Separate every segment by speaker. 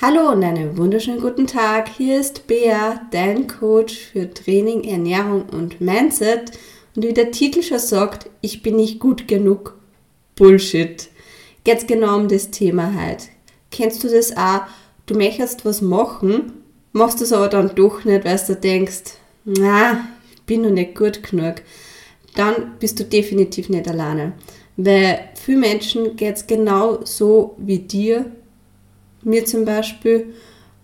Speaker 1: Hallo und einen wunderschönen guten Tag. Hier ist Bea, dein Coach für Training, Ernährung und Mindset. Und wie der Titel schon sagt, ich bin nicht gut genug. Bullshit. Geht's genau um das Thema heute. Kennst du das auch? Du möchtest was machen, machst es aber dann doch nicht, weil du denkst, na, ich bin noch nicht gut genug. Dann bist du definitiv nicht alleine. Weil für Menschen geht's genau so wie dir mir zum Beispiel.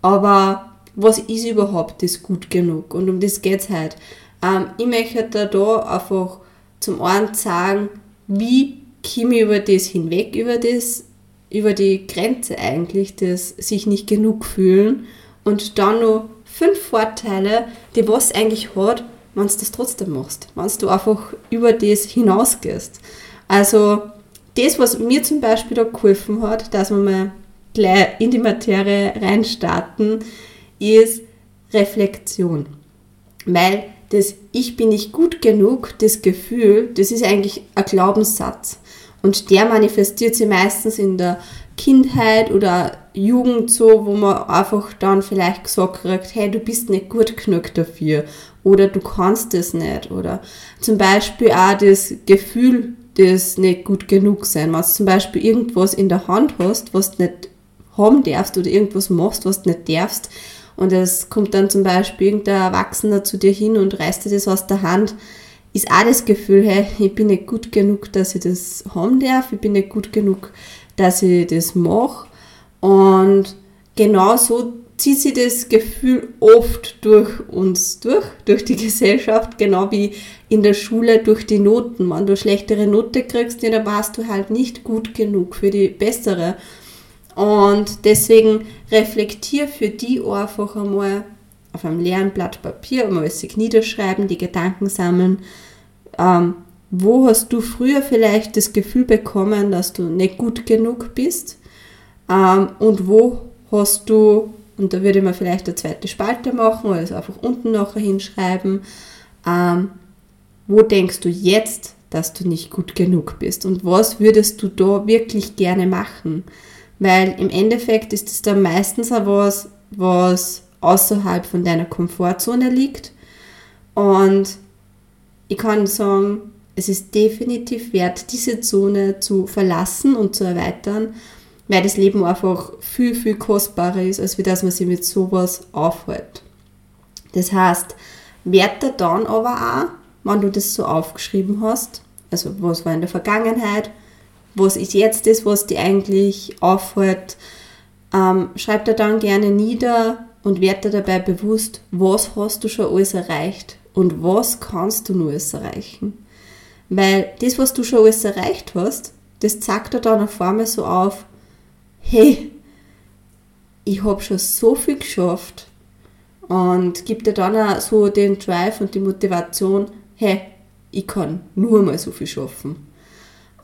Speaker 1: Aber was ist überhaupt das gut genug? Und um das geht es heute. Ähm, ich möchte da einfach zum einen sagen, wie komme ich über das hinweg, über das, über die Grenze eigentlich, das sich nicht genug fühlen und dann noch fünf Vorteile, die was eigentlich hat, wenn du das trotzdem machst, wenn du einfach über das hinausgehst. Also das, was mir zum Beispiel da geholfen hat, dass man mal gleich in die Materie reinstarten, ist Reflexion. Weil das Ich bin nicht gut genug, das Gefühl, das ist eigentlich ein Glaubenssatz. Und der manifestiert sich meistens in der Kindheit oder Jugend so, wo man einfach dann vielleicht gesagt kriegt, hey, du bist nicht gut genug dafür oder du kannst es nicht oder zum Beispiel auch das Gefühl, das nicht gut genug sein. Wenn du zum Beispiel irgendwas in der Hand hast, was du nicht haben darfst oder irgendwas machst, was du nicht darfst. Und es kommt dann zum Beispiel irgendein Erwachsener zu dir hin und reißt dir das aus der Hand, ist auch das Gefühl, hey, ich bin nicht gut genug, dass ich das haben darf, ich bin nicht gut genug, dass ich das mache. Und genau so zieht sich das Gefühl oft durch uns durch, durch die Gesellschaft, genau wie in der Schule durch die Noten. Wenn du schlechtere Note kriegst, dann warst du halt nicht gut genug für die bessere. Und deswegen reflektier für die einfach einmal auf einem leeren Blatt Papier, einmal sich niederschreiben, die Gedanken sammeln. Ähm, wo hast du früher vielleicht das Gefühl bekommen, dass du nicht gut genug bist? Ähm, und wo hast du, und da würde man vielleicht eine zweite Spalte machen oder es einfach unten nachher hinschreiben, ähm, wo denkst du jetzt, dass du nicht gut genug bist? Und was würdest du da wirklich gerne machen? Weil im Endeffekt ist es dann meistens auch was, was außerhalb von deiner Komfortzone liegt. Und ich kann sagen, es ist definitiv wert, diese Zone zu verlassen und zu erweitern, weil das Leben einfach viel, viel kostbarer ist, als wie dass man sich mit sowas aufhält. Das heißt, werte dann aber auch, wenn du das so aufgeschrieben hast, also was war in der Vergangenheit, was ist jetzt das, was dir eigentlich auffällt. Ähm, schreib dir dann gerne nieder und werde dir dabei bewusst, was hast du schon alles erreicht und was kannst du nur alles erreichen. Weil das, was du schon alles erreicht hast, das zeigt dir dann auf einmal so auf, hey, ich habe schon so viel geschafft und gibt dir dann auch so den Drive und die Motivation, hey, ich kann nur mal so viel schaffen.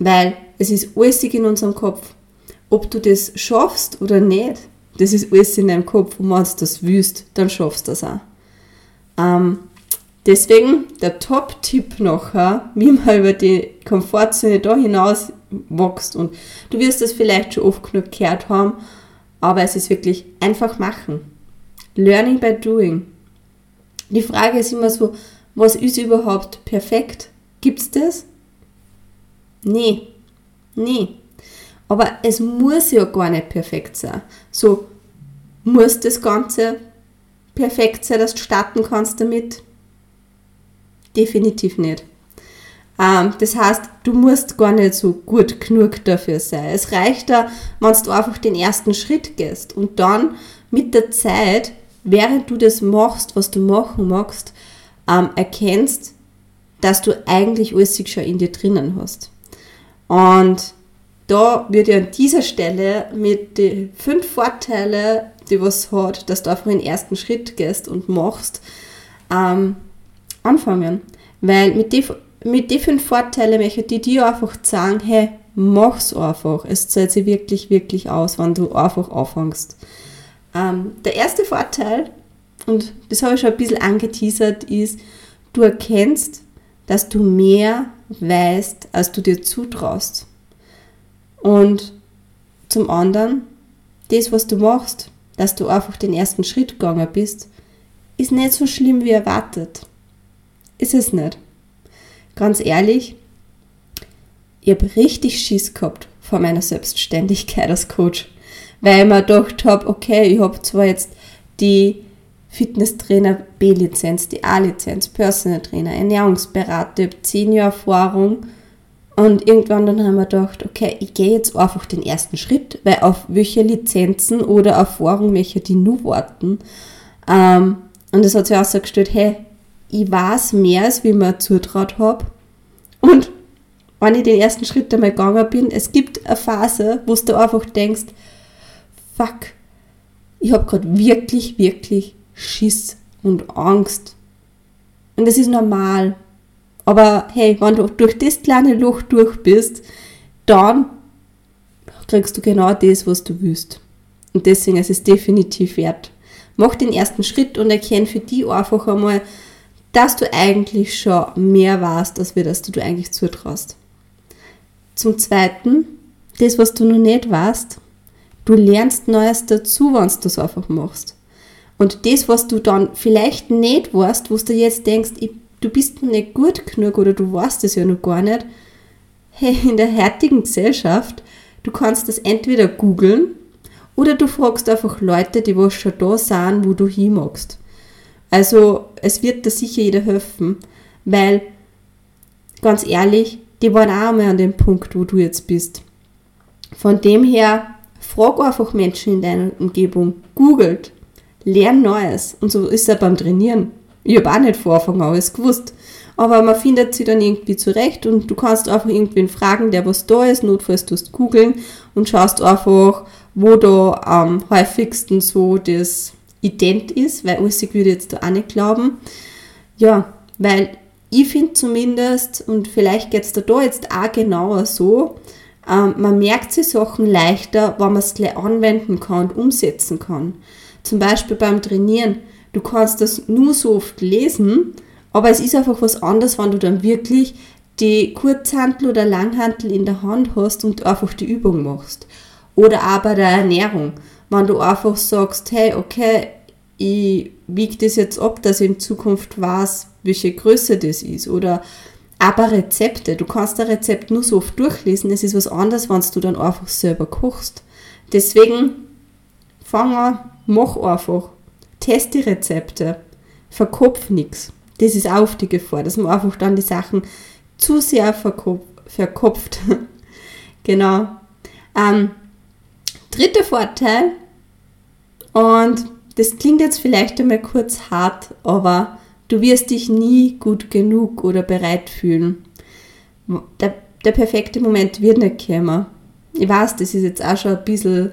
Speaker 1: Weil es ist alles in unserem Kopf. Ob du das schaffst oder nicht, das ist alles in deinem Kopf. Und wenn du das willst, dann schaffst du das auch. Ähm, deswegen der Top-Tipp nachher, wie man über die Komfortzone da hinaus wächst. Und du wirst das vielleicht schon oft genug gehört haben, aber es ist wirklich einfach machen. Learning by doing. Die Frage ist immer so, was ist überhaupt perfekt? Gibt es das? Nee, nee. Aber es muss ja gar nicht perfekt sein. So, muss das Ganze perfekt sein, dass du starten kannst damit? Definitiv nicht. Ähm, das heißt, du musst gar nicht so gut genug dafür sein. Es reicht da, wenn du einfach den ersten Schritt gehst und dann mit der Zeit, während du das machst, was du machen magst, ähm, erkennst, dass du eigentlich alles schon in dir drinnen hast. Und da würde ich an dieser Stelle mit den fünf Vorteilen, die was hat, dass du einfach den ersten Schritt gehst und machst, ähm, anfangen. Weil mit den mit die fünf Vorteilen möchte ich dir einfach sagen, hey, mach's einfach. Es zahlt sich wirklich, wirklich aus, wenn du einfach anfängst. Ähm, der erste Vorteil, und das habe ich schon ein bisschen angeteasert, ist, du erkennst, dass du mehr weißt, als du dir zutraust. Und zum anderen, das, was du machst, dass du einfach den ersten Schritt gegangen bist, ist nicht so schlimm wie erwartet. Ist es nicht. Ganz ehrlich, ich habe richtig Schiss gehabt vor meiner Selbstständigkeit als Coach, weil ich mir gedacht habe, okay, ich habe zwar jetzt die Fitnesstrainer B-Lizenz, die A-Lizenz, Personal Trainer, Ernährungsberater, ich habe 10 Jahre Erfahrung und irgendwann dann haben wir gedacht, okay, ich gehe jetzt einfach den ersten Schritt, weil auf welche Lizenzen oder Erfahrung welche die nur warten. Ähm, und es hat sich auch so gestellt, hey, ich weiß mehr, als wie ich mir zutraut habe. Und wenn ich den ersten Schritt einmal gegangen bin, es gibt eine Phase, wo du einfach denkst, fuck, ich habe gerade wirklich, wirklich Schiss und Angst. Und das ist normal. Aber hey, wenn du durch das kleine Loch durch bist, dann kriegst du genau das, was du willst. Und deswegen ist es definitiv wert. Mach den ersten Schritt und erkenn für die einfach einmal, dass du eigentlich schon mehr weißt, als wir das du eigentlich zutraust. Zum Zweiten, das, was du noch nicht weißt, du lernst Neues dazu, wenn du das einfach machst. Und das, was du dann vielleicht nicht weißt, wo du jetzt denkst, ich du bist noch nicht gut genug oder du weißt es ja noch gar nicht. Hey, in der heutigen Gesellschaft, du kannst das entweder googeln oder du fragst einfach Leute, die was schon da sind, wo du hin magst. Also es wird dir sicher jeder helfen, weil ganz ehrlich, die waren auch mal an dem Punkt, wo du jetzt bist. Von dem her, frag einfach Menschen in deiner Umgebung, googelt, lern Neues. Und so ist es beim Trainieren. Ich habe auch nicht vor Anfang an alles gewusst. Aber man findet sie dann irgendwie zurecht und du kannst einfach irgendwen fragen, der was da ist. Notfalls tust du googeln und schaust einfach, wo da am häufigsten so das Ident ist, weil alles würde jetzt da auch nicht glauben. Ja, weil ich finde zumindest, und vielleicht geht es da, da jetzt auch genauer so, ähm, man merkt sich Sachen leichter, wenn man es gleich anwenden kann und umsetzen kann. Zum Beispiel beim Trainieren Du kannst das nur so oft lesen, aber es ist einfach was anderes, wenn du dann wirklich die Kurzhantel oder Langhantel in der Hand hast und einfach die Übung machst. Oder auch bei der Ernährung, wenn du einfach sagst, hey, okay, ich wiege das jetzt ab, dass ich in Zukunft weiß, welche Größe das ist. Oder aber Rezepte. Du kannst ein Rezept nur so oft durchlesen. Es ist was anderes, wenn du dann einfach selber kochst. Deswegen fang an, mach einfach test die Rezepte, verkopf nichts. Das ist auch die Gefahr, dass man einfach dann die Sachen zu sehr verkopf, verkopft. genau. Ähm, dritter Vorteil, und das klingt jetzt vielleicht einmal kurz hart, aber du wirst dich nie gut genug oder bereit fühlen. Der, der perfekte Moment wird nicht kommen. Ich weiß, das ist jetzt auch schon ein bisschen,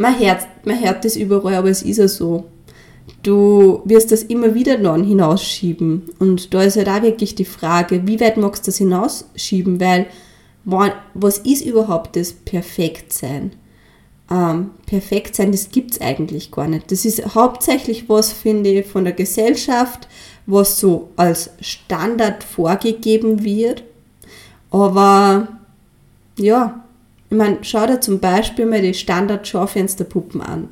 Speaker 1: man hört, man hört das überall, aber es ist ja so du wirst das immer wieder dann hinausschieben. Und da ist halt auch wirklich die Frage, wie weit magst du das hinausschieben? Weil, was ist überhaupt das Perfektsein? Ähm, Perfektsein, das gibt es eigentlich gar nicht. Das ist hauptsächlich was, finde ich, von der Gesellschaft, was so als Standard vorgegeben wird. Aber ja, ich meine, schau dir zum Beispiel mal die Standard-Schaufensterpuppen an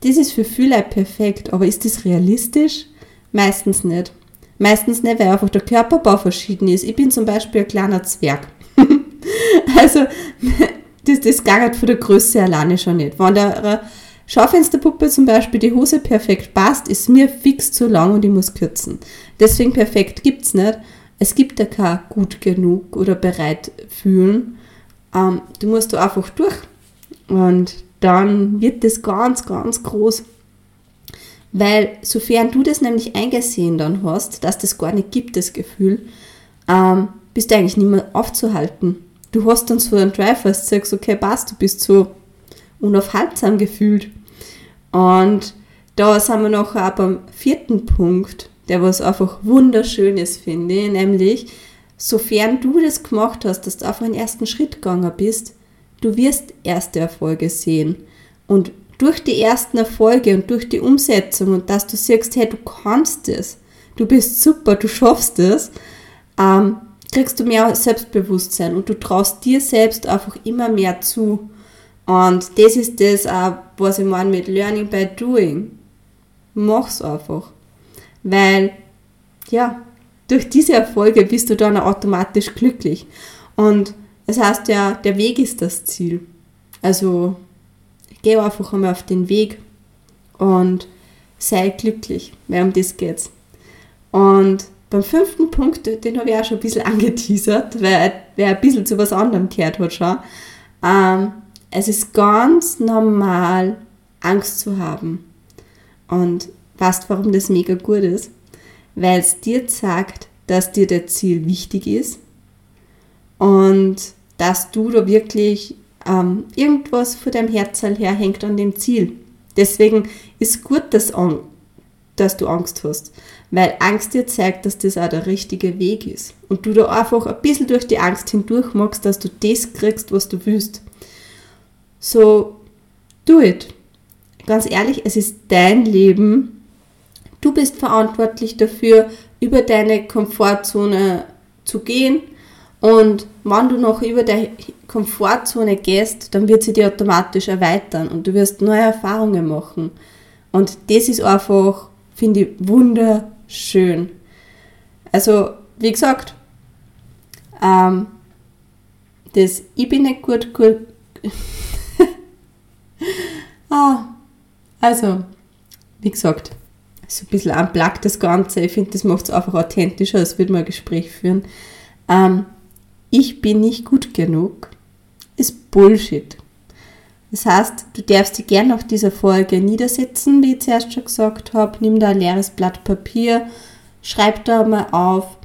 Speaker 1: das ist für viele perfekt, aber ist das realistisch? Meistens nicht. Meistens nicht, weil einfach der Körperbau verschieden ist. Ich bin zum Beispiel ein kleiner Zwerg. also, das, das gar von der Größe alleine schon nicht. Wenn der Schaufensterpuppe zum Beispiel die Hose perfekt passt, ist mir fix zu lang und ich muss kürzen. Deswegen perfekt gibt es nicht. Es gibt ja kein gut genug oder bereit fühlen. Ähm, du musst da einfach durch. Und dann wird das ganz, ganz groß. Weil sofern du das nämlich eingesehen dann hast, dass das gar nicht gibt, das Gefühl, ähm, bist du eigentlich nicht mehr aufzuhalten. Du hast dann so einen Drive, du sagst, okay, passt, du bist so unaufhaltsam gefühlt. Und da sind wir noch beim vierten Punkt, der was einfach wunderschön ist, finde ich, nämlich, sofern du das gemacht hast, dass du auf einen ersten Schritt gegangen bist, Du wirst erste Erfolge sehen. Und durch die ersten Erfolge und durch die Umsetzung und dass du siehst, hey, du kannst es, du bist super, du schaffst es, ähm, kriegst du mehr Selbstbewusstsein und du traust dir selbst einfach immer mehr zu. Und das ist das auch, was ich meine mit Learning by Doing. Mach's einfach. Weil, ja, durch diese Erfolge bist du dann automatisch glücklich. Und es heißt ja, der Weg ist das Ziel. Also, geh einfach einmal auf den Weg und sei glücklich, weil um das geht's. Und beim fünften Punkt, den habe ich auch schon ein bisschen angeteasert, weil wer ein bisschen zu was anderem gehört hat schon. Ähm, es ist ganz normal, Angst zu haben. Und weißt warum das mega gut ist? Weil es dir sagt, dass dir das Ziel wichtig ist und dass du da wirklich ähm, irgendwas vor deinem Herzteil herhängt an dem Ziel. Deswegen ist gut, dass, dass du Angst hast, weil Angst dir zeigt, dass das auch der richtige Weg ist und du da einfach ein bisschen durch die Angst hindurch magst, dass du das kriegst, was du willst. So, do it. Ganz ehrlich, es ist dein Leben. Du bist verantwortlich dafür, über deine Komfortzone zu gehen. Und wenn du noch über deine Komfortzone gehst, dann wird sie dir automatisch erweitern und du wirst neue Erfahrungen machen. Und das ist einfach, finde ich, wunderschön. Also, wie gesagt, ähm, das Ich bin nicht gut, gut ah, also, wie gesagt, so ein bisschen unplugged das Ganze. Ich finde, das macht es einfach authentischer, als würde man ein Gespräch führen. Ähm, ich bin nicht gut genug, ist Bullshit. Das heißt, du darfst dich gerne nach dieser Folge niedersetzen, wie ich zuerst schon gesagt habe. Nimm da ein leeres Blatt Papier, schreib da mal auf,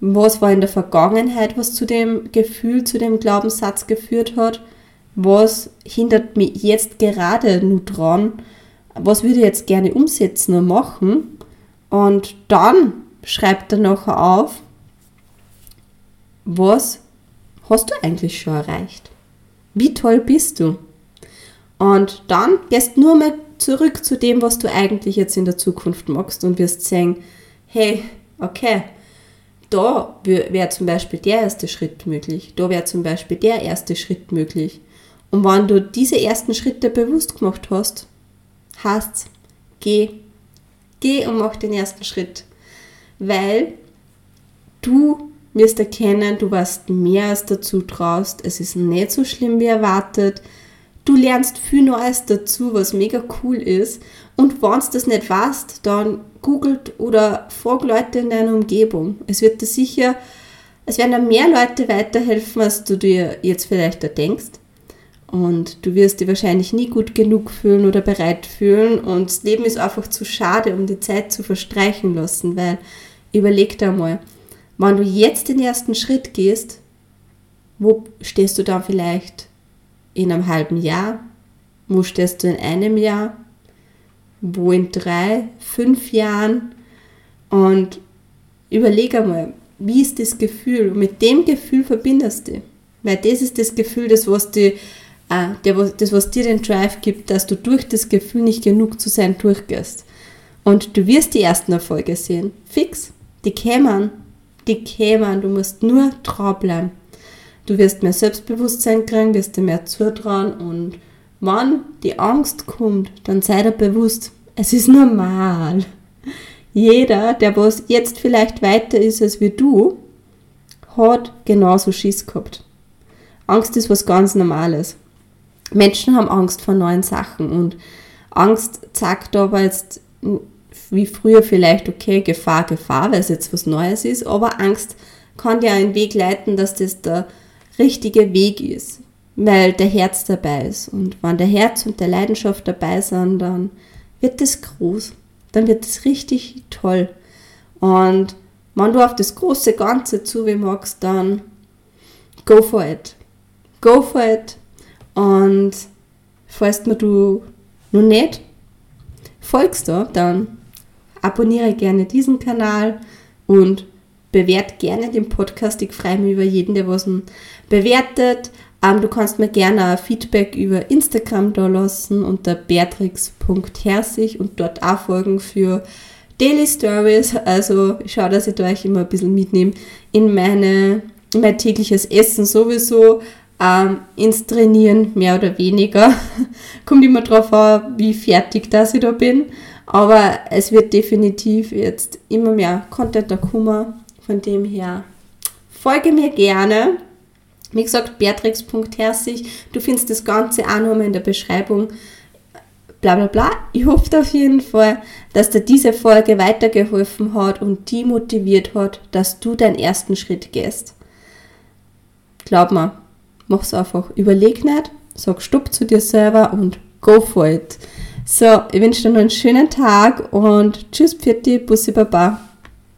Speaker 1: was war in der Vergangenheit, was zu dem Gefühl, zu dem Glaubenssatz geführt hat was hindert mich jetzt gerade nur dran, was würde ich jetzt gerne umsetzen und machen. Und dann schreibt er nachher auf, was hast du eigentlich schon erreicht? Wie toll bist du? Und dann gehst nur mal zurück zu dem, was du eigentlich jetzt in der Zukunft machst und wirst sehen, hey, okay, da wäre zum Beispiel der erste Schritt möglich, da wäre zum Beispiel der erste Schritt möglich. Und wenn du diese ersten Schritte bewusst gemacht hast, heißt geh. Geh und mach den ersten Schritt. Weil du wirst erkennen, du weißt mehr als dazu traust. Es ist nicht so schlimm wie erwartet. Du lernst viel Neues dazu, was mega cool ist. Und wenn du das nicht weißt, dann googelt oder frag Leute in deiner Umgebung. Es wird dir sicher, es werden dir mehr Leute weiterhelfen, als du dir jetzt vielleicht da denkst. Und du wirst dich wahrscheinlich nie gut genug fühlen oder bereit fühlen. Und das Leben ist einfach zu schade, um die Zeit zu verstreichen lassen, weil überleg dir mal, wenn du jetzt den ersten Schritt gehst, wo stehst du dann vielleicht in einem halben Jahr? Wo stehst du in einem Jahr? Wo in drei, fünf Jahren? Und überleg einmal, wie ist das Gefühl? Und mit dem Gefühl verbindest du. Weil das ist das Gefühl, das was dir Ah, der, das, was dir den Drive gibt, dass du durch das Gefühl, nicht genug zu sein, durchgehst. Und du wirst die ersten Erfolge sehen. Fix. Die kämen. Die kämen. Du musst nur trau bleiben. Du wirst mehr Selbstbewusstsein kriegen, wirst dir mehr zutrauen und wenn die Angst kommt, dann sei dir bewusst, es ist normal. Jeder, der was jetzt vielleicht weiter ist als wie du, hat genauso Schiss gehabt. Angst ist was ganz Normales. Menschen haben Angst vor neuen Sachen und Angst zeigt aber jetzt wie früher vielleicht, okay, Gefahr, Gefahr, weil es jetzt was Neues ist, aber Angst kann dir einen Weg leiten, dass das der richtige Weg ist, weil der Herz dabei ist. Und wenn der Herz und der Leidenschaft dabei sind, dann wird das groß, dann wird das richtig toll. Und wenn du auf das große Ganze zu magst, dann go for it. Go for it und falls mir du noch nicht folgst, da, dann abonniere gerne diesen Kanal und bewerte gerne den Podcast. Ich freue mich über jeden, der was bewertet. Ähm, du kannst mir gerne ein Feedback über Instagram da lassen unter beatrix.herzig und dort auch folgen für Daily Stories. Also ich schaue, dass ich da euch immer ein bisschen mitnehme in meine in mein tägliches Essen sowieso, ähm, ins Trainieren, mehr oder weniger. Kommt immer drauf an, wie fertig dass ich da bin. Aber es wird definitiv jetzt immer mehr Content da kommen. Von dem her folge mir gerne. Wie gesagt, beatrix.herzig. Du findest das Ganze auch nochmal in der Beschreibung. Bla bla bla. Ich hoffe auf jeden Fall, dass dir diese Folge weitergeholfen hat und die motiviert hat, dass du deinen ersten Schritt gehst. Glaub mir, mach's einfach. Überleg nicht, sag Stopp zu dir selber und go for it. So, ich wünsche dir noch einen schönen Tag und tschüss, Pfiat, Bussi, Baba.